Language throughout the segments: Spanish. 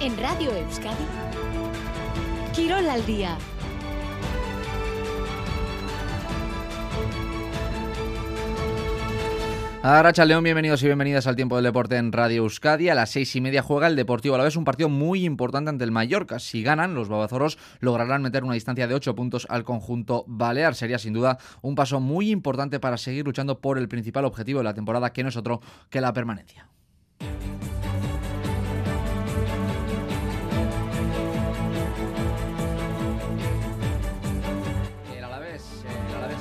En Radio Euskadi, Quirol al día. Aracha León, bienvenidos y bienvenidas al tiempo del deporte en Radio Euskadi. A las seis y media juega el Deportivo a la vez un partido muy importante ante el Mallorca. Si ganan, los babazoros lograrán meter una distancia de ocho puntos al conjunto balear. Sería sin duda un paso muy importante para seguir luchando por el principal objetivo de la temporada, que no es otro que la permanencia.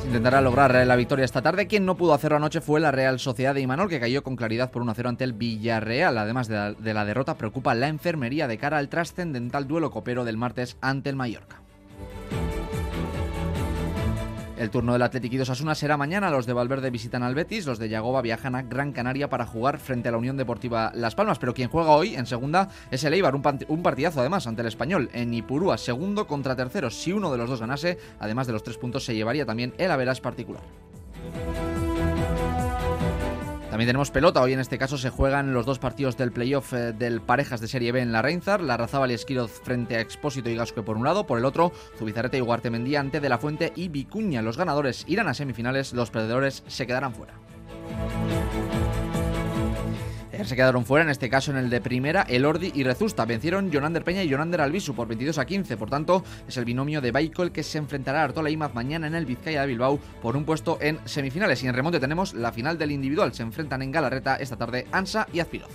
Intentará lograr la victoria esta tarde. Quien no pudo hacerlo anoche fue la Real Sociedad de Imanol, que cayó con claridad por 1-0 ante el Villarreal. Además de la, de la derrota, preocupa la enfermería de cara al trascendental duelo copero del martes ante el Mallorca. El turno del Athletic y dos Asuna será mañana. Los de Valverde visitan al Betis, los de Yagoba viajan a Gran Canaria para jugar frente a la Unión Deportiva Las Palmas. Pero quien juega hoy en segunda es el Eibar, un, partidazo además ante el Español en Ipurúa, segundo contra tercero. Si uno de los dos ganase, además de los tres puntos, se llevaría también el Averas particular. También tenemos pelota. Hoy en este caso se juegan los dos partidos del playoff eh, del parejas de Serie B en la Reinzar. La Razábal y Esquiroz frente a Expósito y Gasque por un lado. Por el otro, Zubizarreta y Guartemendí ante De La Fuente y Vicuña. Los ganadores irán a semifinales, los perdedores se quedarán fuera se quedaron fuera, en este caso en el de primera, el Ordi y Rezusta. Vencieron Jonander Peña y Jonander Albisu por 22 a 15. Por tanto, es el binomio de Baiko el que se enfrentará a Artola Imaz mañana en el Vizcaya de Bilbao por un puesto en semifinales. Y en remonte tenemos la final del individual. Se enfrentan en Galarreta esta tarde Ansa y Azpiroz.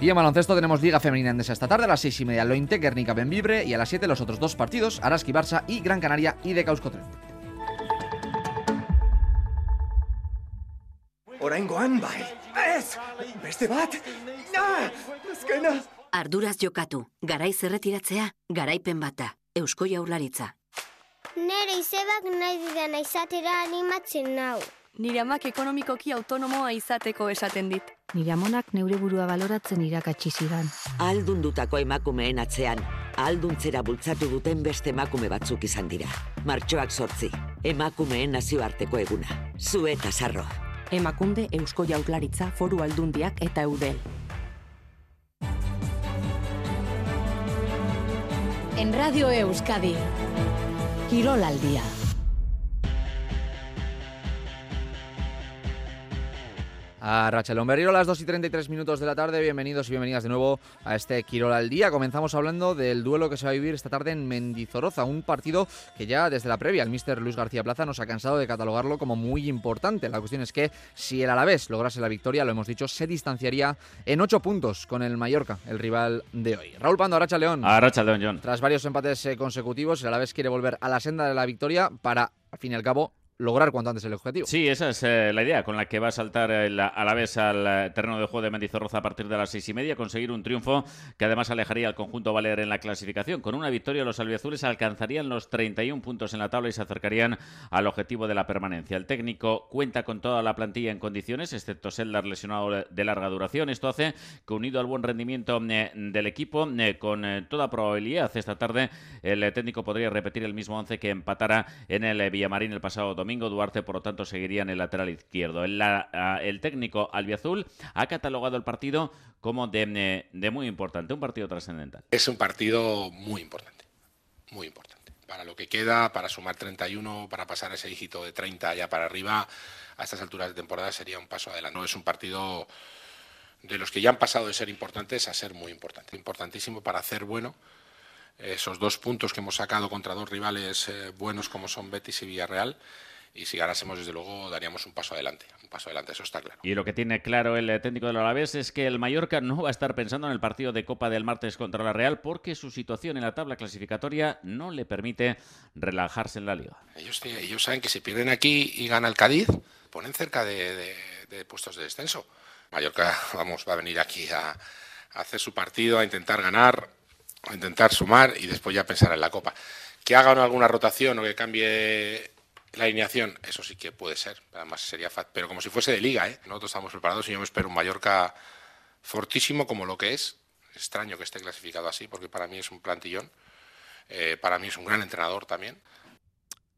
Y en baloncesto tenemos Liga Femenina Endesa esta tarde a las 6 y media Lointe, Guernica Benvibre y a las 7 los otros dos partidos, Araski Barça y Gran Canaria y de Causco Oraingoan bai. Ez! Beste bat! Ah! Azkena! Arduraz jokatu. Garai zerretiratzea, garaipen bata. Eusko jaurlaritza. Nere izebak nahi didana izatera animatzen nau. Nire amak ekonomikoki autonomoa izateko esaten dit. Nire amonak neure burua baloratzen irakatsi zidan. Aldundutako emakumeen atzean, alduntzera bultzatu duten beste emakume batzuk izan dira. Martxoak sortzi, emakumeen nazioarteko eguna. Zueta sarro. Emakunde Eusko Jaurlaritza Foru Aldundiak eta Eudel. En Radio Euskadi, Kirol a Rachel Berriro, las 2 y 33 minutos de la tarde. Bienvenidos y bienvenidas de nuevo a este Quirol al Día. Comenzamos hablando del duelo que se va a vivir esta tarde en Mendizorroza, un partido que ya desde la previa el mister Luis García Plaza nos ha cansado de catalogarlo como muy importante. La cuestión es que si el Alavés lograse la victoria, lo hemos dicho, se distanciaría en 8 puntos con el Mallorca, el rival de hoy. Raúl Pando, Aracha León. Aracha León, John. Tras varios empates eh, consecutivos, el Alavés quiere volver a la senda de la victoria para, al fin y al cabo, lograr cuanto antes el objetivo. Sí, esa es eh, la idea con la que va a saltar a la vez al eh, terreno de juego de Mendizorroza a partir de las seis y media, conseguir un triunfo que además alejaría al conjunto Valer en la clasificación. Con una victoria los albiazules alcanzarían los 31 puntos en la tabla y se acercarían al objetivo de la permanencia. El técnico cuenta con toda la plantilla en condiciones, excepto Seldar lesionado de larga duración. Esto hace que unido al buen rendimiento eh, del equipo, con toda probabilidad esta tarde el técnico podría repetir el mismo once que empatara en el Villamarín el pasado domingo Domingo Duarte, por lo tanto, seguiría en el lateral izquierdo. El, el técnico albiazul ha catalogado el partido como de, de muy importante, un partido trascendental. Es un partido muy importante, muy importante. Para lo que queda, para sumar 31, para pasar ese dígito de 30 ya para arriba, a estas alturas de temporada sería un paso adelante. No es un partido de los que ya han pasado de ser importantes a ser muy importante. Importantísimo para hacer bueno esos dos puntos que hemos sacado contra dos rivales eh, buenos como son Betis y Villarreal y si ganásemos, desde luego, daríamos un paso adelante. Un paso adelante, eso está claro. Y lo que tiene claro el eh, técnico del Alavés es que el Mallorca no va a estar pensando en el partido de Copa del martes contra la Real porque su situación en la tabla clasificatoria no le permite relajarse en la liga. Ellos, ellos saben que si pierden aquí y gana el Cádiz, ponen cerca de, puestos de descenso. Mallorca, vamos, va a venir aquí a, a hacer su partido, a intentar ganar, a intentar sumar y después ya pensar en la Copa. Que haga alguna rotación o que cambie la alineación, eso sí que puede ser, además sería fat, pero como si fuese de liga, ¿eh? Nosotros estamos preparados y yo me espero un Mallorca fortísimo como lo que es. extraño que esté clasificado así, porque para mí es un plantillón. Eh, para mí es un gran entrenador también.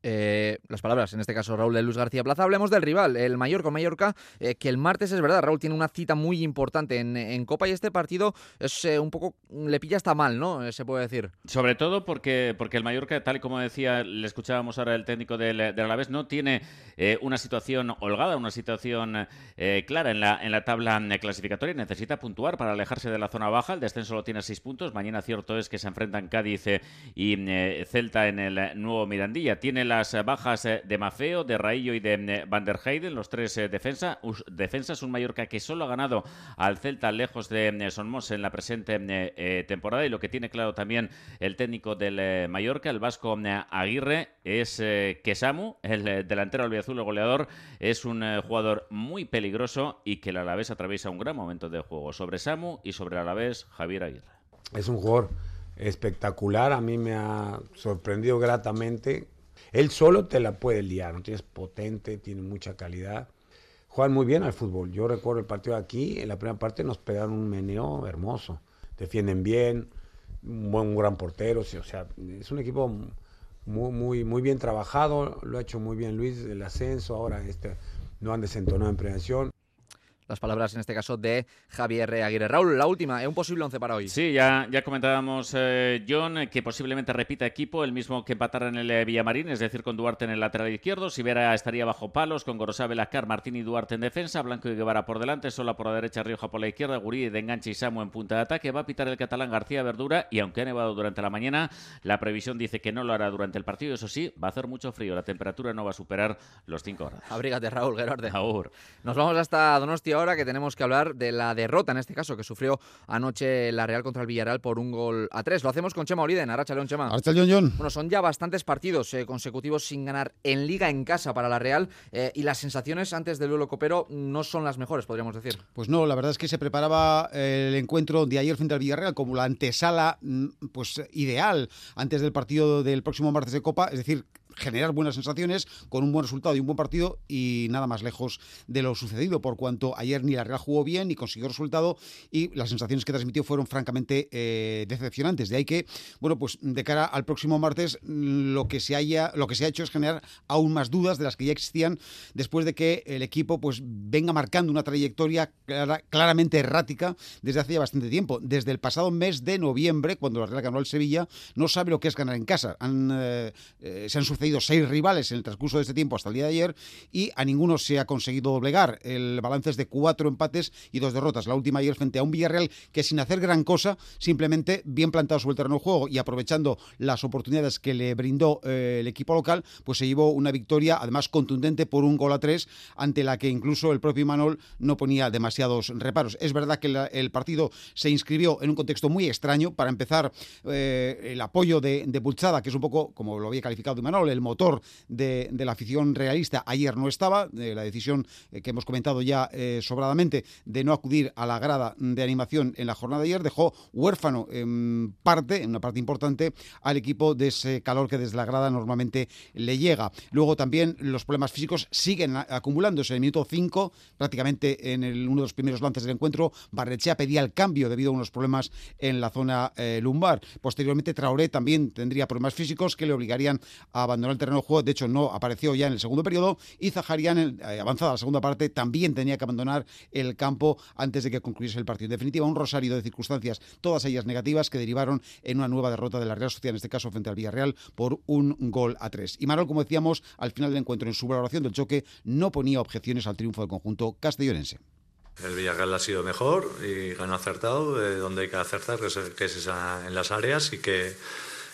Eh, las palabras, en este caso Raúl de Luis García Plaza. Hablemos del rival, el Mallorca Mallorca, eh, que el martes es verdad, Raúl tiene una cita muy importante en, Copa y este partido es eh, un poco, le pilla hasta mal, ¿no? se puede decir. Sobre todo porque, porque el Mallorca, tal y como decía, le escuchábamos ahora el técnico del, del Alavés, no tiene una situación holgada, una situación clara en la, en la tabla clasificatoria. Necesita puntuar para alejarse de la zona baja. El descenso lo tiene a seis puntos. Mañana cierto es que se enfrentan Cádiz y Celta en el nuevo Mirandilla. Tiene las bajas eh, de Mafeo, de Raillo y de eh, Van der Heyden, los tres eh, defensa, defensas. Un Mallorca que solo ha ganado al Celta lejos de Sonmos en la presente temporada. Y lo que tiene claro también el técnico del Mallorca, el vasco Aguirre, es que Samu, el delantero albiazul, el goleador, es un jugador muy peligroso y que el Alavés atraviesa un gran momento de juego. Sobre Samu y sobre el Alavés, Javier Aguirre. Es un jugador espectacular, a mí me ha sorprendido gratamente él solo te la puede liar, no tienes potente, tiene mucha calidad. Juegan muy bien al fútbol. Yo recuerdo el partido aquí, en la primera parte nos pegaron un meneo hermoso. Defienden bien, un buen gran portero, o sea, es un equipo muy, muy, muy bien trabajado, lo ha hecho muy bien Luis, el ascenso, ahora este, no han desentonado en prevención las palabras en este caso de Javier Aguirre. Raúl, la última, es un posible once para hoy. Sí, ya, ya comentábamos, eh, John, que posiblemente repita equipo, el mismo que empatara en el eh, Villamarín, es decir, con Duarte en el lateral izquierdo, Sibera estaría bajo palos, con Gorosá, Velacar, Martín y Duarte en defensa, Blanco y Guevara por delante, Sola por la derecha, Rioja por la izquierda, Gurí de enganche y Samu en punta de ataque, va a pitar el catalán García Verdura y aunque ha nevado durante la mañana, la previsión dice que no lo hará durante el partido, eso sí, va a hacer mucho frío, la temperatura no va a superar los 5 grados. Abrígate, Raúl, Gerardo. Nos vamos hasta Donostia ahora que tenemos que hablar de la derrota, en este caso, que sufrió anoche la Real contra el Villarreal por un gol a tres. Lo hacemos con Chema Oliden. Arracha León, Chema. John. Bueno, son ya bastantes partidos eh, consecutivos sin ganar en Liga en casa para la Real eh, y las sensaciones antes del duelo copero no son las mejores, podríamos decir. Pues no, la verdad es que se preparaba el encuentro de ayer frente al Villarreal como la antesala mm, pues ideal antes del partido del próximo martes de Copa, es decir, generar buenas sensaciones con un buen resultado y un buen partido y nada más lejos de lo sucedido, por cuanto ayer ni la Real jugó bien ni consiguió resultado y las sensaciones que transmitió fueron francamente eh, decepcionantes. De ahí que, bueno, pues de cara al próximo martes lo que se haya, lo que se ha hecho es generar aún más dudas de las que ya existían después de que el equipo pues venga marcando una trayectoria claramente errática desde hace ya bastante tiempo. Desde el pasado mes de noviembre, cuando la Real ganó al Sevilla, no sabe lo que es ganar en casa. Han, eh, eh, se han sucedido seis rivales en el transcurso de este tiempo hasta el día de ayer y a ninguno se ha conseguido doblegar. El balance es de cuatro empates y dos derrotas. La última ayer frente a un Villarreal que sin hacer gran cosa, simplemente bien plantado sobre el terreno de juego y aprovechando las oportunidades que le brindó eh, el equipo local, pues se llevó una victoria además contundente por un gol a tres ante la que incluso el propio Manol no ponía demasiados reparos. Es verdad que el partido se inscribió en un contexto muy extraño. Para empezar, eh, el apoyo de, de Pulchada, que es un poco, como lo había calificado El motor de, la afición realista ayer no estaba, de la decisión eh, que hemos comentado ya eh, sobradamente de no acudir a la grada de animación en la jornada de ayer, dejó huérfano en parte, en una parte importante, al equipo de ese calor que desde la grada normalmente le llega. Luego también los problemas físicos siguen acumulándose. En el minuto 5, prácticamente en uno de los primeros lances del encuentro, Barrechea pedía el cambio debido a unos problemas en la zona eh, lumbar. Posteriormente, Traoré también tendría problemas físicos que le obligarían a abandonar abandonó el terreno de juego, de hecho no apareció ya en el segundo periodo, y Zaharian, eh, avanzada la segunda parte, también tenía que abandonar el campo antes de que concluyese el partido. En definitiva, un rosario de circunstancias, todas ellas negativas, que derivaron en una nueva derrota de la Real Sociedad, en este caso frente al Villarreal, por un gol a tres. Y Marol, como decíamos, al final del encuentro, en su valoración del choque, no ponía objeciones al triunfo del conjunto castellonense. El Villarreal ha sido mejor y ganó acertado, donde hay que acertar, que es, que es esa, en las áreas y que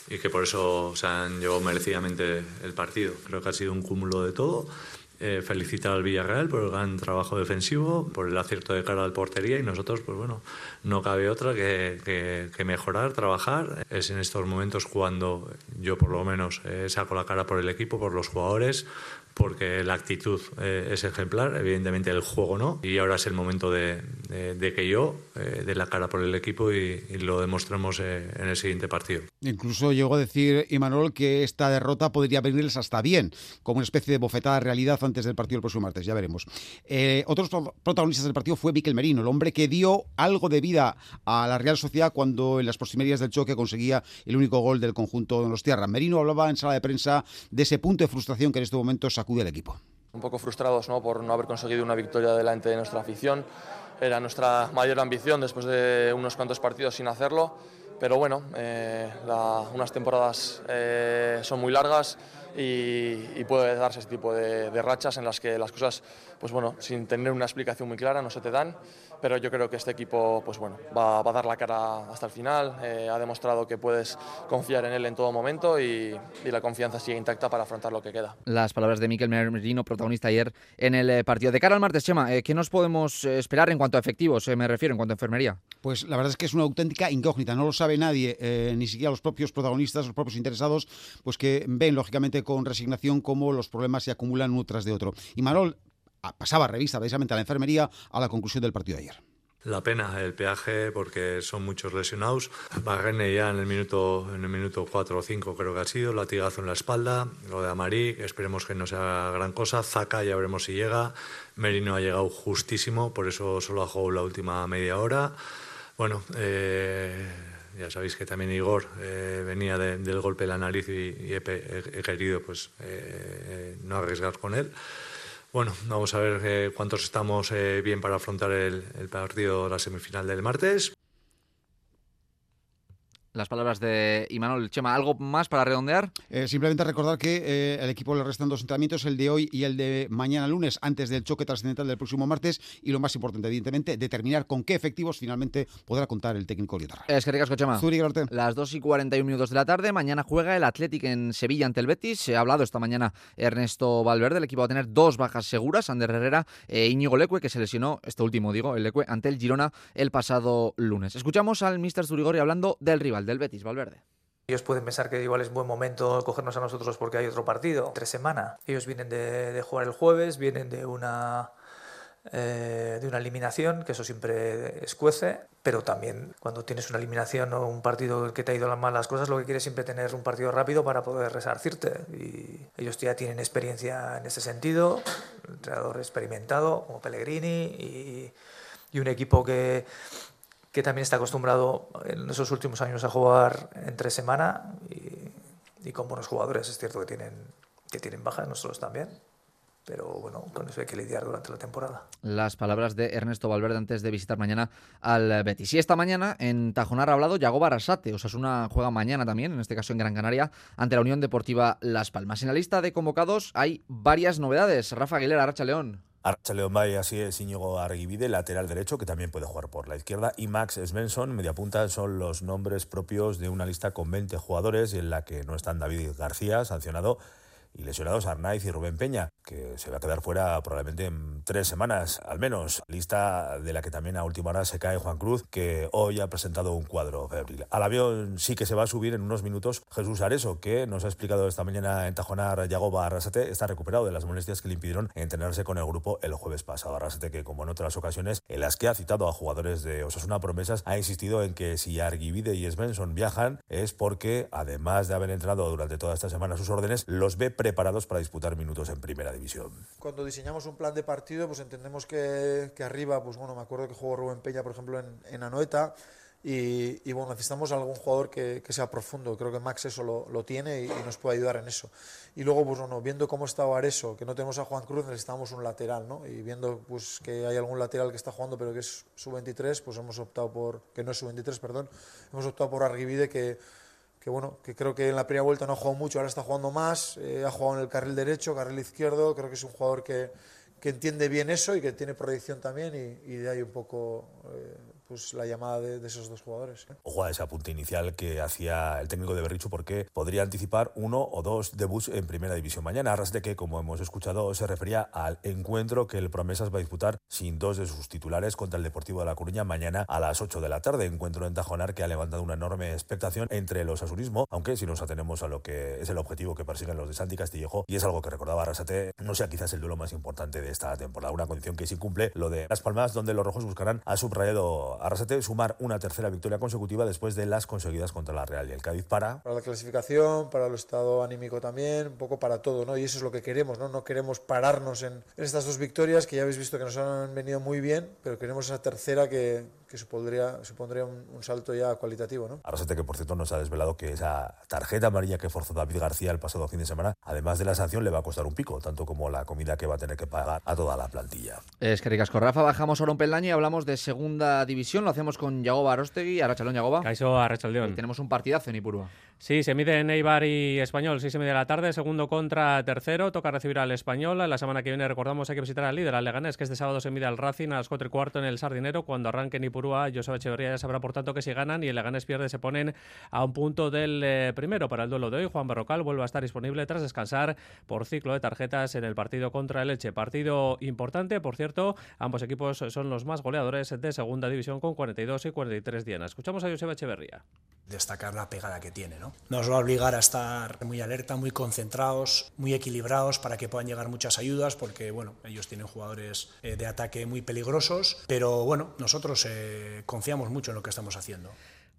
y que por eso se han llevado merecidamente el partido. Creo que ha sido un cúmulo de todo. Eh, felicitar al Villarreal por el gran trabajo defensivo, por el acierto de cara al portería y nosotros, pues bueno, no cabe otra que, que, mejorar, trabajar. Es en estos momentos cuando yo por lo menos eh, saco la cara por el equipo, por los jugadores, porque la actitud eh, es ejemplar, evidentemente el juego no, y ahora es el momento de, que yo eh, dé la cara por el equipo y, lo demostremos eh, en el siguiente partido. Incluso llegó a decir Imanol que esta derrota podría venirles hasta bien, como una especie de bofetada de realidad antes del partido el próximo martes, ya veremos. otros protagonistas del partido fue Miquel Merino, el hombre que dio algo de vida a la Real Sociedad cuando en las proximidades del choque conseguía el único gol del conjunto de los Tierra. Merino hablaba en sala de prensa de ese punto de frustración que en este momento Un poco frustrados ¿no? por no haber conseguido una victoria delante de nuestra afición. Era nuestra mayor ambición después de unos cuantos partidos sin hacerlo. Pero bueno, eh, unas temporadas eh, son muy largas y, puede darse ese tipo de, de, rachas en las que las cosas, pues bueno, sin tener una explicación muy clara, no se te dan pero yo creo que este equipo pues bueno, va, a dar la cara hasta el final, eh, ha demostrado que puedes confiar en él en todo momento y, la confianza sigue intacta para afrontar lo que queda. Las palabras de Miquel Merino, protagonista ayer en el eh, partido. De cara al martes, Chema, eh, ¿qué nos podemos esperar en cuanto a efectivos, me refiero, en cuanto a enfermería? Pues la verdad es que es una auténtica incógnita, no lo sabe nadie, ni siquiera los propios protagonistas, los propios interesados, pues que ven lógicamente con resignación cómo los problemas se acumulan uno tras de otro. Y Marol, pasaba revista precisamente a la enfermería a la conclusión del partido de ayer. La pena, el peaje, porque son muchos lesionados. Bagrene ya en el minuto en el minuto 4 o 5 creo que ha sido, latigazo en la espalda. Lo de Amarí, esperemos que no sea gran cosa. Zaca, ya veremos si llega. Merino ha llegado justísimo, por eso solo ha jugado la última media hora. Bueno, eh, ya sabéis que también Igor eh, venía del golpe de la nariz y, he, querido pues, eh, no arriesgar con él. Bueno, vamos a ver eh, cuántos estamos eh, bien para afrontar el, el partido, la semifinal del martes las palabras de Imanol Chema. ¿Algo más para redondear? Eh, simplemente recordar que eh, el equipo le restan dos entrenamientos, el de hoy y el de mañana lunes, antes del choque trascendental del próximo martes. Y lo más importante, evidentemente, determinar con qué efectivos finalmente podrá contar el técnico Liotarra. Es que ricasco, Chema. Las 2 y 41 minutos de la tarde. Mañana juega el Athletic en Sevilla ante el Betis. Se ha hablado esta mañana Ernesto Valverde. El equipo va a tener dos bajas seguras, Ander Herrera e Íñigo Leque, que se lesionó, este último digo, el Leque, ante el Girona el pasado lunes. Escuchamos al Mr. Zurigori hablando del rival del Betis, Valverde. Ellos pueden pensar que igual es buen momento cogernos a nosotros porque hay otro partido, tres semanas. Ellos vienen de, jugar el jueves, vienen de una, eh, de una eliminación, que eso siempre escuece, pero también cuando tienes una eliminación o un partido que te ha ido las malas cosas, lo que quieres es siempre tener un partido rápido para poder resarcirte. Y ellos ya tienen experiencia en ese sentido, entrenador experimentado como Pellegrini y, y un equipo que que también está acostumbrado en esos últimos años a jugar entre semana y, con buenos jugadores. Es cierto que tienen, que tienen bajas, nosotros también. Pero bueno, con eso hay que lidiar durante la temporada. Las palabras de Ernesto Valverde antes de visitar mañana al Betis. Y esta mañana en Tajonar ha hablado Yago Barasate. una juega mañana también, en este caso en Gran Canaria, ante la Unión Deportiva Las Palmas. En la lista de convocados hay varias novedades. Rafa Aguilera, Racha León. Archa León Bay, así es Íñigo Arguivide, lateral derecho, que también puede jugar por la izquierda, y Max Svensson, media punta, son los nombres propios de una lista con 20 jugadores en la que no están David García, sancionado, y lesionados Arnaiz y Rubén Peña, que se va a quedar fuera probablemente en tres semanas al menos. Lista de la que también a última hora se cae Juan Cruz, que hoy ha presentado un cuadro febril. Al avión sí que se va a subir en unos minutos Jesús Areso, que nos ha explicado esta mañana en Tajonar Yagoba Arrasate, está recuperado de las molestias que le impidieron entrenarse con el grupo el jueves pasado. Arrasate, que como en otras ocasiones en las que ha citado a jugadores de Osasuna Promesas, ha insistido en que si Arguivide y Svensson viajan es porque, además de haber entrado durante toda esta semana a sus órdenes, los ve preparados para disputar minutos en primera división. Cuando diseñamos un plan de partido, pues entendemos que, que arriba, pues bueno, me acuerdo que jugó Rubén Peña, por ejemplo, en, en Anoeta, y, y, bueno, necesitamos algún jugador que, que, sea profundo. Creo que Max eso lo, lo tiene y, nos puede ayudar en eso. Y luego, pues bueno, viendo cómo está Areso, que no tenemos a Juan Cruz, necesitamos un lateral, ¿no? Y viendo pues que hay algún lateral que está jugando, pero que es su 23, pues hemos optado por, que no es su 23, perdón, hemos optado por Arguivide, que que bueno, que creo que en la primera vuelta no ha jugado mucho, ahora está jugando más, eh, ha jugado en el carril derecho, carril izquierdo, creo que es un jugador que, que entiende bien eso y que tiene proyección también y, de ahí un poco eh, pues la llamada de, esos dos jugadores. Ojo a ese apunte inicial que hacía el técnico de Berrichu porque podría anticipar uno o dos debuts en primera división mañana. Arrasate que, como hemos escuchado, se refería al encuentro que el Promesas va a disputar sin dos de sus titulares contra el Deportivo de La Coruña mañana a las 8 de la tarde. Encuentro en Tajonar que ha levantado una enorme expectación entre los asurismo, aunque si nos atenemos a lo que es el objetivo que persiguen los de Santi Castillejo, y es algo que recordaba Arrasate, no sea quizás el duelo más importante de esta temporada. Una condición que se incumple lo de Las Palmas, donde los rojos buscarán, ha subrayado Arrasate, sumar una tercera victoria consecutiva después de las conseguidas contra la Real y el Cádiz para... Para la clasificación, para el estado anímico también, un poco para todo, ¿no? Y eso es lo que queremos, ¿no? No queremos pararnos en estas dos victorias que ya habéis visto que nos han venido muy bien, pero queremos esa tercera que, que supondría, supondría un, un, salto ya cualitativo, ¿no? Arrasate que, por cierto, nos ha desvelado que esa tarjeta amarilla que forzó David García el pasado fin de semana, además de la sanción, le va a costar un pico, tanto como la comida que va a tener que pagar a toda la plantilla. Es que ricasco. Rafa, bajamos ahora un peldaño y hablamos de segunda división. Lo hacemos con Yagoba Arostegui, Arrachalón Yagoba. Caixo Arrachaldeón. Tenemos un partidazo en Ipurua. Sí, se mide en Eibar y Español, seis y media de la tarde, segundo contra tercero, toca recibir al Español. La semana que viene, recordamos, hay que visitar al líder, al Leganés, que este sábado se mide al Racing a las cuatro y cuarto en el Sardinero. Cuando arranque en Ipurúa, Joseba Echeverría ya sabrá, por tanto, que si ganan y el Leganés pierde, se ponen a un punto del eh, primero para el duelo de hoy. Juan Barrocal vuelve a estar disponible tras descansar por ciclo de tarjetas en el partido contra el Elche. Partido importante, por cierto, ambos equipos son los más goleadores de segunda división con 42 y 43 dianas. Escuchamos a Joseba Echeverría. Destacar la pegada que tiene, ¿no? Nos va a obligar a estar muy alerta, muy concentrados, muy equilibrados para que puedan llegar muchas ayudas, porque bueno, ellos tienen jugadores eh, de ataque muy peligrosos, pero bueno, nosotros eh, confiamos mucho en lo que estamos haciendo.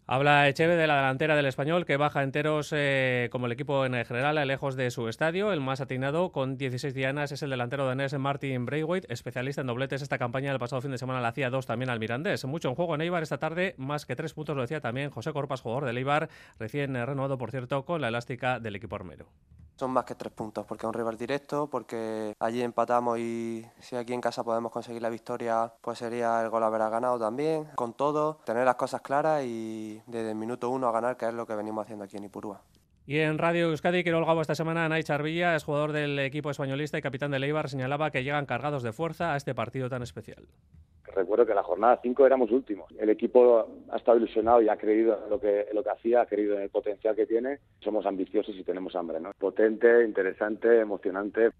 Habla Echeve de la delantera del español que baja enteros eh, como el equipo en general, lejos de su estadio. El más atinado con 16 dianas es el delantero danés Martin Braithwaite, especialista en dobletes. Esta campaña del pasado fin de semana la hacía dos también al Mirandés. Mucho en juego en Eibar esta tarde, más que tres puntos lo decía también José Corpas, jugador del Eibar, recién renovado por cierto con la elástica del equipo armero. Son más que tres puntos, porque es un rival directo, porque allí empatamos y si aquí en casa podemos conseguir la victoria, pues sería el gol haber ganado también. Con todo, tener las cosas claras y desde el minuto uno a ganar, que es lo que venimos haciendo aquí en Ipurúa. Y en Radio Euskadi, Quirol Gabo esta semana, Nay Charvilla, es jugador del equipo españolista y capitán de Eibar, señalaba que llegan cargados de fuerza a este partido tan especial. Recuerdo que la jornada 5 éramos últimos. El equipo ha estado ilusionado y ha creído en lo que, en lo que hacía, ha creído en el potencial que tiene. Somos ambiciosos y tenemos hambre. ¿no? Potente, interesante, emocionante.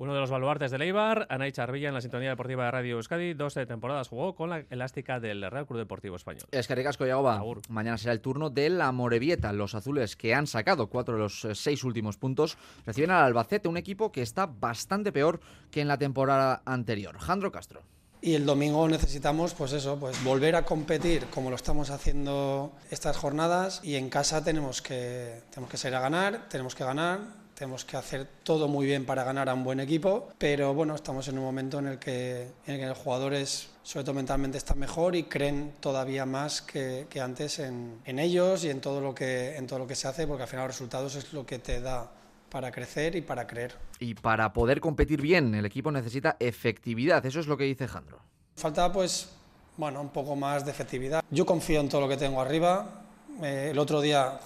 Uno de los baluartes del Eibar, Anay Charvilla en la sintonía deportiva de Radio Euskadi, 12 temporadas jugó con la elástica del Real Club Deportivo Español. Es que ricasco, Yagoba. Mañana será el turno de la Morevieta. Los azules que han sacado cuatro de los seis últimos puntos reciben al Albacete, un equipo que está bastante peor que en la temporada anterior. Jandro Castro. Y el domingo necesitamos, pues eso, pues volver a competir como lo estamos haciendo estas jornadas y en casa tenemos que, tenemos que salir a ganar, tenemos que ganar, tenemos que hacer todo muy bien para ganar a un buen equipo, pero bueno, estamos en un momento en el que, en el que los jugadores, sobre todo mentalmente, están mejor y creen todavía más que, que antes en, en, ellos y en todo, lo que, en todo lo que se hace, porque al final los resultados es lo que te da para crecer y para creer. Y para poder competir bien, el equipo necesita efectividad, eso es lo que dice Jandro. Falta pues, bueno, un poco más de efectividad. Yo confío en todo lo que tengo arriba. Eh, el otro día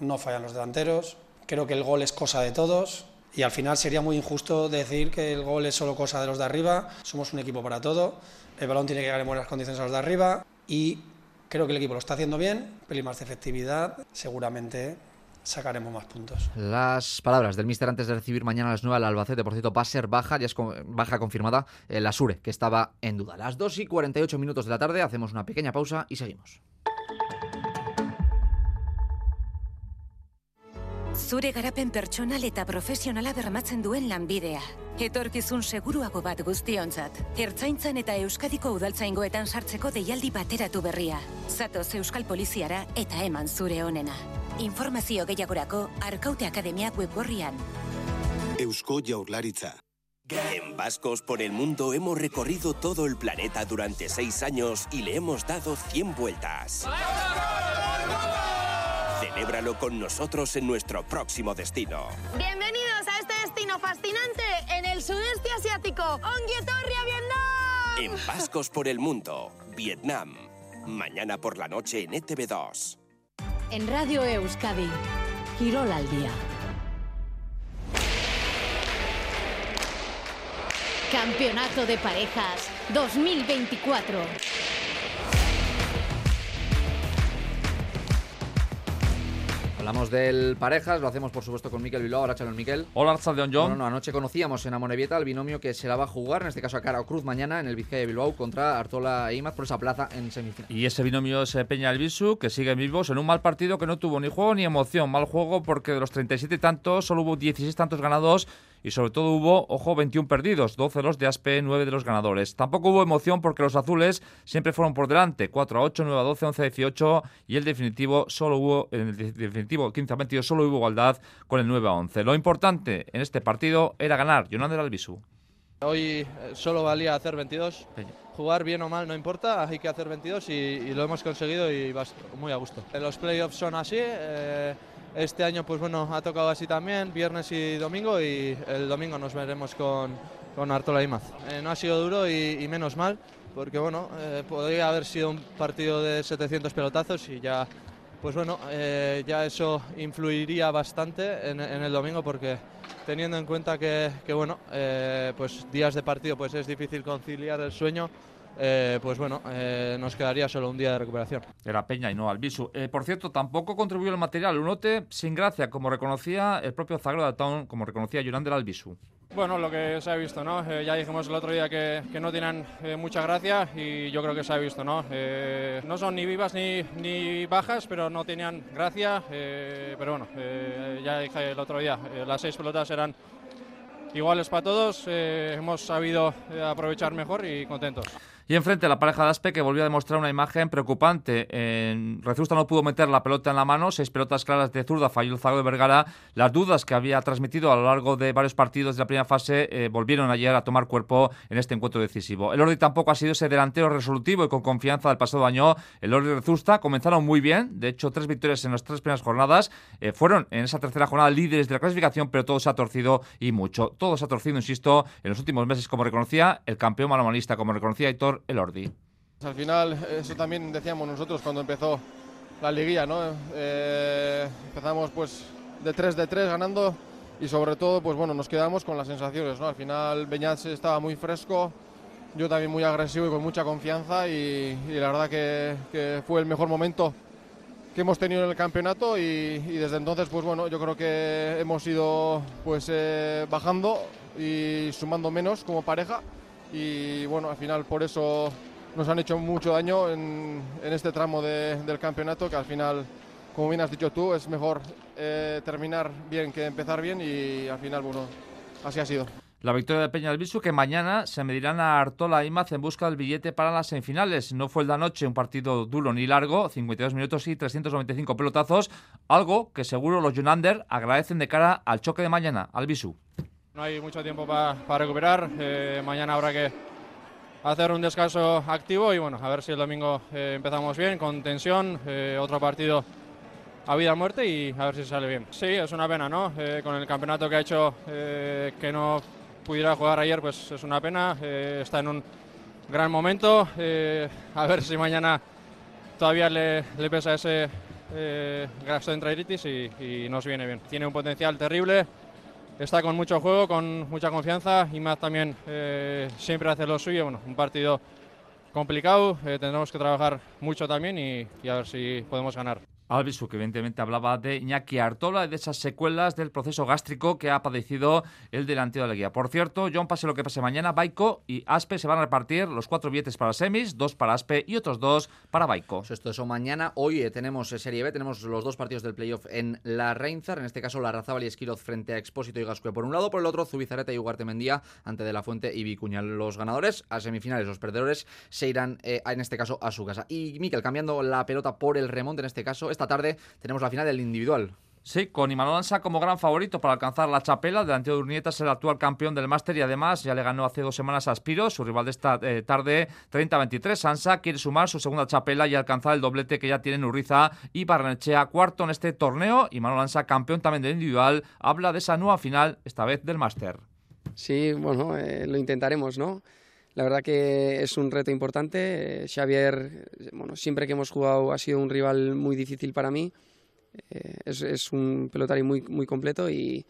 no fallan los delanteros. Creo que el gol es cosa de todos. Y al final sería muy injusto decir que el gol es solo cosa de los de arriba. Somos un equipo para todo. El balón tiene que llegar en buenas condiciones a los de arriba. Y creo que el equipo lo está haciendo bien. Peli más de efectividad. Seguramente sacaremos más puntos. Las palabras del míster antes de recibir mañana a las 9 al Albacete, por cierto, va a ser baja, ya es baja confirmada eh, la Sure, que estaba en duda. Las 2 y 48 minutos de la tarde, hacemos una pequeña pausa y seguimos. Zure garapen pertsonal eta profesionala bermatzen duen lanbidea. Etorkizun seguruago bat guztionzat. Ertzaintzan eta Euskadiko udaltzaingoetan sartzeko deialdi bateratu berria. Zatoz Euskal Poliziara eta eman zure onena. Informazio gehiagorako Arkaute Akademiak webgorrian. Eusko Jaurlaritza. En Vascos por el Mundo hemos recorrido todo el planeta durante seis años y le hemos dado 100 vueltas. Celébralo con nosotros en nuestro próximo destino. Bienvenidos a este destino fascinante en el sudeste asiático. ¡Ongietorria, Vietnam! En Vascos por el Mundo, Vietnam. Mañana por la noche en E ETV2. En Radio Euskadi, Quirol al día. Campeonato de Parejas 2024. Hablamos del parejas, lo hacemos por supuesto con Miquel Bilbao, Arachalón Miquel. Hola, Archaldeón John. Bueno, no, anoche conocíamos en Amonebieta el binomio que se la va a jugar, en este caso a Cara o Cruz mañana en el Vizcaya de Bilbao contra Artola e Imaz por esa plaza en semifinal. Y ese binomio es eh, Peña Albisu, que sigue vivos en un mal partido que no tuvo ni juego ni emoción. Mal juego porque de los 37 tantos solo hubo 16 tantos ganados y sobre todo hubo, ojo, 21 perdidos, 12 los de Aspe, 9 de los ganadores. Tampoco hubo emoción porque los azules siempre fueron por delante, 4 a 8, 9 a 12, 11 a 18 y el definitivo solo hubo, en el definitivo 15 a 22 solo hubo igualdad con el 9 a 11. Lo importante en este partido era ganar, Jonander Albisu. Hoy eh, solo valía hacer 22. Jugar bien o mal no importa, hay que hacer 22 y, lo hemos conseguido y vas muy a gusto. Los playoffs son así. Eh, este año, pues bueno, ha tocado así también, viernes y domingo, y el domingo nos veremos con, con Artola y Maz. Eh, no ha sido duro y, menos mal, porque bueno, eh, podría haber sido un partido de 700 pelotazos y ya, pues bueno, eh, ya eso influiría bastante en, el domingo, porque teniendo en cuenta que, que bueno, pues días de partido, pues es difícil conciliar el sueño. Eh, pues bueno, eh, nos quedaría solo un día de recuperación. Era Peña y no Albisu. Eh, por cierto, tampoco contribuyó el material, un lote sin gracia, como reconocía el propio Zagrada Town, como reconocía Yurander Albisu. Bueno, lo que se ha visto, ¿no? ya dijimos el otro día que, no tienen mucha gracia y yo creo que se ha visto, ¿no? no son ni vivas ni, ni bajas, pero no tenían gracia. pero bueno, ya dije el otro día, las seis pelotas eran iguales para todos. hemos sabido aprovechar mejor y contentos. Y enfrente la pareja de Aspe que volvió a demostrar una imagen preocupante. En Rezusta no pudo meter la pelota en la mano, seis pelotas claras de zurda, falló Zago de Vergara. Las dudas que había transmitido a lo largo de varios partidos de la primera fase eh, volvieron ayer a tomar cuerpo en este encuentro decisivo. El Ordi tampoco ha sido ese delantero resolutivo y con confianza del pasado año. El Ordi Rezusta comenzaron muy bien, de hecho tres victorias en las tres primeras jornadas. Eh, fueron en esa tercera jornada líderes de la clasificación, pero todo se ha torcido y mucho. Todo se ha torcido, insisto, en los últimos meses, como reconocía el campeón manomanista, como reconocía Héctor el Ordi. Al final, eso también decíamos nosotros cuando empezó la liguilla, ¿no? Eh, empezamos pues de 3 de 3 ganando y sobre todo, pues bueno, nos quedamos con las sensaciones, ¿no? Al final Beñat estaba muy fresco, yo también muy agresivo y con mucha confianza y, la verdad que, fue el mejor momento que hemos tenido en el campeonato y, desde entonces, pues bueno, yo creo que hemos ido pues eh, bajando y sumando menos como pareja y bueno, al final por eso nos han hecho mucho daño en, este tramo del campeonato que al final, como bien has dicho tú, es mejor eh, terminar bien que empezar bien y al final, bueno, así ha sido. La victoria de Peña del que mañana se medirán a Artola y Maz en busca del billete para las semifinales. No fue el de anoche un partido duro ni largo, 52 minutos y 395 pelotazos, algo que seguro los Junander agradecen de cara al choque de mañana, al Visu. No hay mucho tiempo para recuperar. Eh, mañana habrá que hacer un descanso activo y bueno, a ver si el domingo eh, empezamos bien, con tensión, eh, otro partido a vida o muerte y a ver si sale bien. Sí, es una pena, ¿no? con el campeonato que ha hecho que no pudiera jugar ayer, pues es una pena. está en un gran momento. a ver si mañana todavía le, pesa ese gasto de y, y nos viene bien. Tiene un potencial terrible está con mucho juego, con mucha confianza y más también eh, siempre hace lo suyo. Bueno, un partido complicado, eh, tendremos que trabajar mucho también y a ver si podemos ganar. Albisu, que evidentemente hablaba de Iñaki Artola y de esas secuelas del proceso gástrico que ha padecido el delantero de la guía. Por cierto, John, pase lo que pase mañana, Baico y Aspe se van a repartir los cuatro billetes para semis, dos para Aspe y otros dos para Baico. Pues esto es mañana. Hoy eh, tenemos eh, Serie B, tenemos los dos partidos del playoff en la Reinzar, en este caso la Razabal y Esquiroz frente a Expósito y Gascue por un lado, por el otro Zubizarreta y Ugarte Mendía ante De La Fuente y Vicuña. Los ganadores a semifinales, los perdedores se irán eh, en este caso a su casa. Y Miquel, cambiando la pelota por el remonte en este caso, esta tarde tenemos la final del individual. Sí, con Imanol Ansa como gran favorito para alcanzar la chapela. Delante de Urnieta es el actual campeón del máster y además ya le ganó hace dos semanas a Aspiro, su rival de esta eh, tarde 30-23. Ansa quiere sumar su segunda chapela y alcanzar el doblete que ya tiene Urriza y Barnechea cuarto en este torneo. Y Ansa, campeón también del individual, habla de esa nueva final, esta vez del máster. Sí, bueno, eh, lo intentaremos, ¿no? La verdad que es un reto importante. Eh, Xavier, bueno, siempre que hemos jugado ha sido un rival muy difícil para mí. Eh, es, un pelotario muy, muy completo y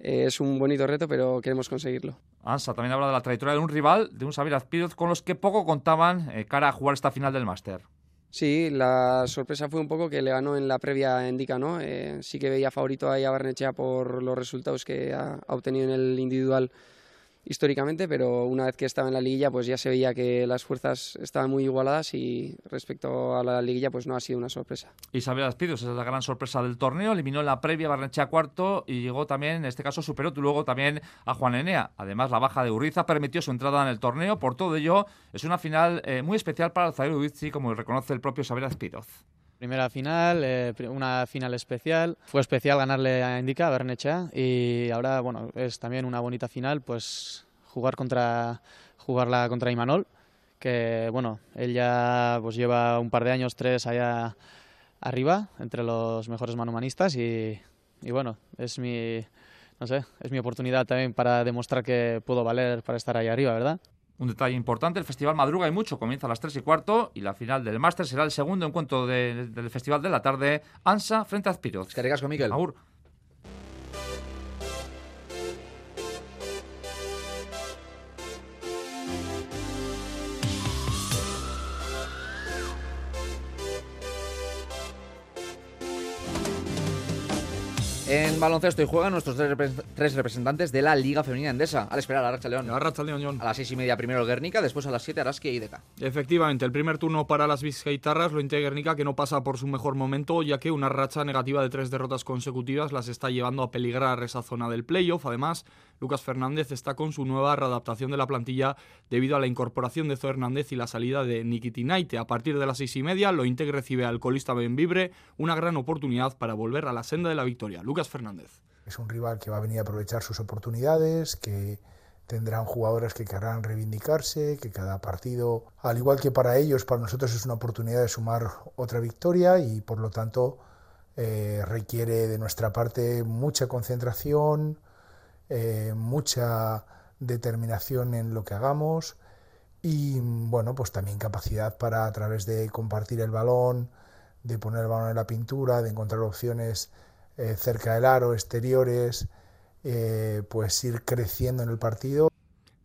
eh, es un bonito reto, pero queremos conseguirlo. Ansa también habla de la trayectoria de un rival, de un Xavier Azpírez, con los que poco contaban eh, cara a jugar esta final del Máster. Sí, la sorpresa fue un poco que le ganó en la previa Indica, ¿no? Eh, sí que veía favorito ahí a Barnechea por los resultados que ha, ha obtenido en el individual históricamente, pero una vez que estaba en la liguilla, pues ya se veía que las fuerzas estaban muy igualadas y respecto a la liguilla, pues no ha sido una sorpresa. Isabel Aspidos es la gran sorpresa del torneo, eliminó la previa Barnechea cuarto y llegó también, en este caso superó luego también a Juan Enea. Además, la baja de Uriza permitió su entrada en el torneo, por todo ello es una final eh, muy especial para el Zaire como reconoce el propio Isabel Aspidos. Primera final, eh, una final especial. Fue especial ganarle a Indica, a Bernecha, y ahora, bueno, es también una bonita final, pues jugar contra jugarla contra Imanol, que bueno, él ya pues lleva un par de años, tres allá arriba, entre los mejores manumanistas y, y bueno, es mi no sé, es mi oportunidad también para demostrar que puedo valer para estar ahí arriba, ¿verdad? Un detalle importante, el festival madruga y mucho, comienza a las 3 y cuarto y la final del máster será el segundo encuentro de, del festival de la tarde, ANSA frente a Azpiroz. Con Miguel. Agur. En baloncesto y juegan nuestros tres, representantes de la Liga Femenina Endesa. Al esperar a Racha León. A León, A las seis y media primero el Guernica, después a las siete Araski y IDK. Efectivamente, el primer turno para las Vizcaitarras lo integra Guernica que no pasa por su mejor momento, ya que una racha negativa de tres derrotas consecutivas las está llevando a peligrar esa zona del playoff. Además, Lucas Fernández está con su nueva readaptación de la plantilla debido a la incorporación de Zoe Hernández y la salida de Nikitinaite. A partir de las seis y media, lo Inte recibe al colista Benvibre, una gran oportunidad para volver a la senda de la victoria. Lucas Fernández. Es un rival que va a venir a aprovechar sus oportunidades, que tendrán jugadores que querrán reivindicarse, que cada partido, al igual que para ellos, para nosotros es una oportunidad de sumar otra victoria y por lo tanto eh, requiere de nuestra parte mucha concentración, eh, mucha determinación en lo que hagamos y bueno, pues también capacidad para a través de compartir el balón, de poner el balón en la pintura, de encontrar opciones eh, cerca del aro, exteriores, eh, pues ir creciendo en el partido.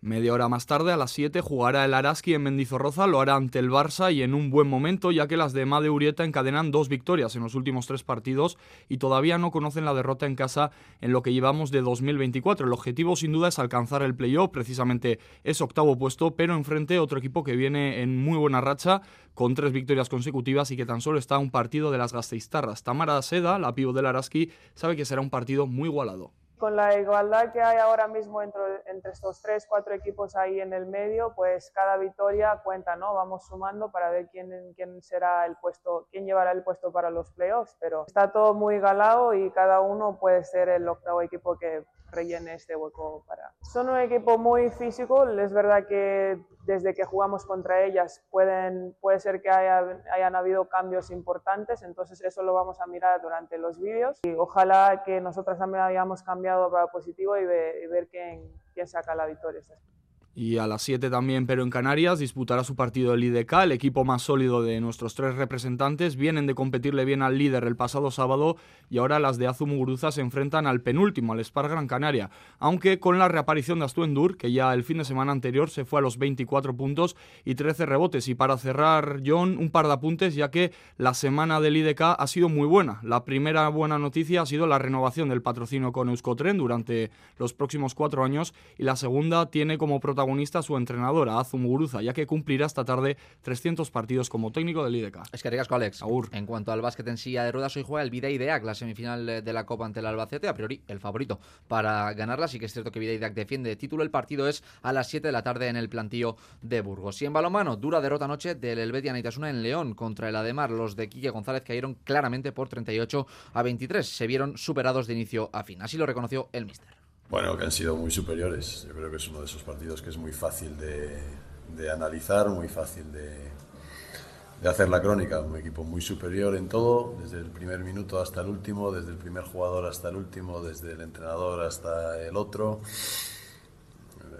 Media hora más tarde, a las 7, jugará el Araski en Mendizorroza, lo hará ante el Barça y en un buen momento, ya que las de Made Urieta encadenan dos victorias en los últimos tres partidos y todavía no conocen la derrota en casa en lo que llevamos de 2024. El objetivo, sin duda, es alcanzar el playoff, precisamente es octavo puesto, pero enfrente otro equipo que viene en muy buena racha, con tres victorias consecutivas y que tan solo está a un partido de las Gasteiztarras. Tamara Seda, la pivo del Araski, sabe que será un partido muy igualado con la igualdad que hay ahora mismo entre, entre, estos tres, cuatro equipos ahí en el medio, pues cada victoria cuenta, ¿no? Vamos sumando para ver quién, quién será el puesto, quién llevará el puesto para los playoffs, pero está todo muy galado y cada uno puede ser el octavo equipo que rellene este hueco para. Son un equipo muy físico, es verdad que desde que jugamos contra ellas pueden, puede ser que haya, hayan habido cambios importantes, entonces eso lo vamos a mirar durante los vídeos y ojalá que nosotras también hayamos cambiado para positivo y, ver, quién, quién saca la victoria. Y a las 7 también, pero en Canarias, disputará su partido el IDK, el equipo más sólido de nuestros tres representantes. Vienen de competirle bien al líder el pasado sábado y ahora las de Azumuguruza se enfrentan al penúltimo, al Spar Gran Canaria. Aunque con la reaparición de Astuendur, que ya el fin de semana anterior se fue a los 24 puntos y 13 rebotes. Y para cerrar, John, un par de apuntes, ya que la semana del IDK ha sido muy buena. La primera buena noticia ha sido la renovación del patrocinio con Euskotren durante los próximos cuatro años y la segunda tiene como protagonista protagonista su entrenadora, Azum Muguruza, ya que cumplirá esta tarde 300 partidos como técnico del IDK. Es que ricasco, Alex. En cuanto al básquet en silla de ruedas, hoy juega el Vida Ideac, la semifinal de la Copa ante el Albacete, a priori el favorito para ganarla. Sí que es cierto que Vida Ideac defiende título. El partido es a las 7 de la tarde en el plantío de Burgos. Y en balonmano, dura derrota anoche del Helvetia Naitasuna en León contra el Ademar. Los de Quique González cayeron claramente por 38 a 23. Se vieron superados de inicio a fin. Así lo reconoció el míster. Bueno, que han sido muy superiores. Yo creo que es uno de esos partidos que es muy fácil de, analizar, muy fácil de, hacer la crónica. Un equipo muy superior en todo, desde el primer minuto hasta el último, desde el primer jugador hasta el último, desde el entrenador hasta el otro.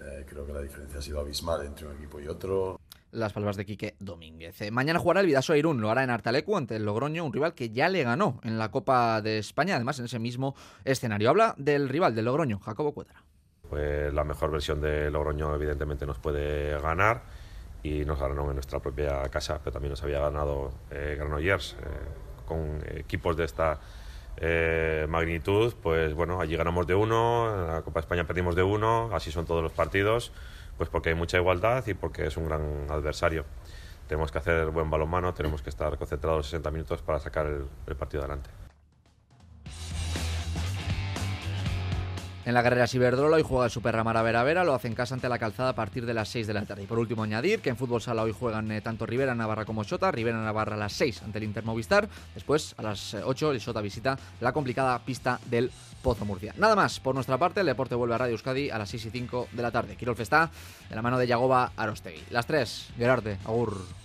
Eh, creo que la diferencia ha sido abismal entre un equipo y otro las palabras de Quique Domínguez. Eh, mañana jugará el Vidaso Irún, lo hará en Artalecu ante el Logroño, un rival que ya le ganó en la Copa de España, además en ese mismo escenario. Habla del rival, del Logroño, Jacobo Cuétara. Pues la mejor versión de Logroño evidentemente nos puede ganar y nos ganaron en nuestra propia casa, pero también nos había ganado eh, Granollers eh, con equipos de esta eh, magnitud, pues bueno, allí ganamos de uno, en la Copa de España perdimos de uno, así son todos los partidos, pues porque hay mucha igualdad y porque es un gran adversario. Tenemos que hacer buen balonmano, tenemos que estar concentrados 60 minutos para sacar el, el partido adelante. En la carrera Ciberdrola hoy juega el Super Vera Vera, lo hace en casa ante la calzada a partir de las 6 de la tarde. Y por último añadir que en fútbol sala hoy juegan eh, tanto Rivera Navarra como Shota, Rivera Navarra a las 6 ante el Inter Movistar, después a las 8 el Shota visita la complicada pista del Pozo Murcia. Nada más, por nuestra parte el deporte vuelve a Radio Euskadi a las 6 y 5 de la tarde. Quirolf está de la mano de Yagoba Arostegui. Las 3, Gerarte, Agur.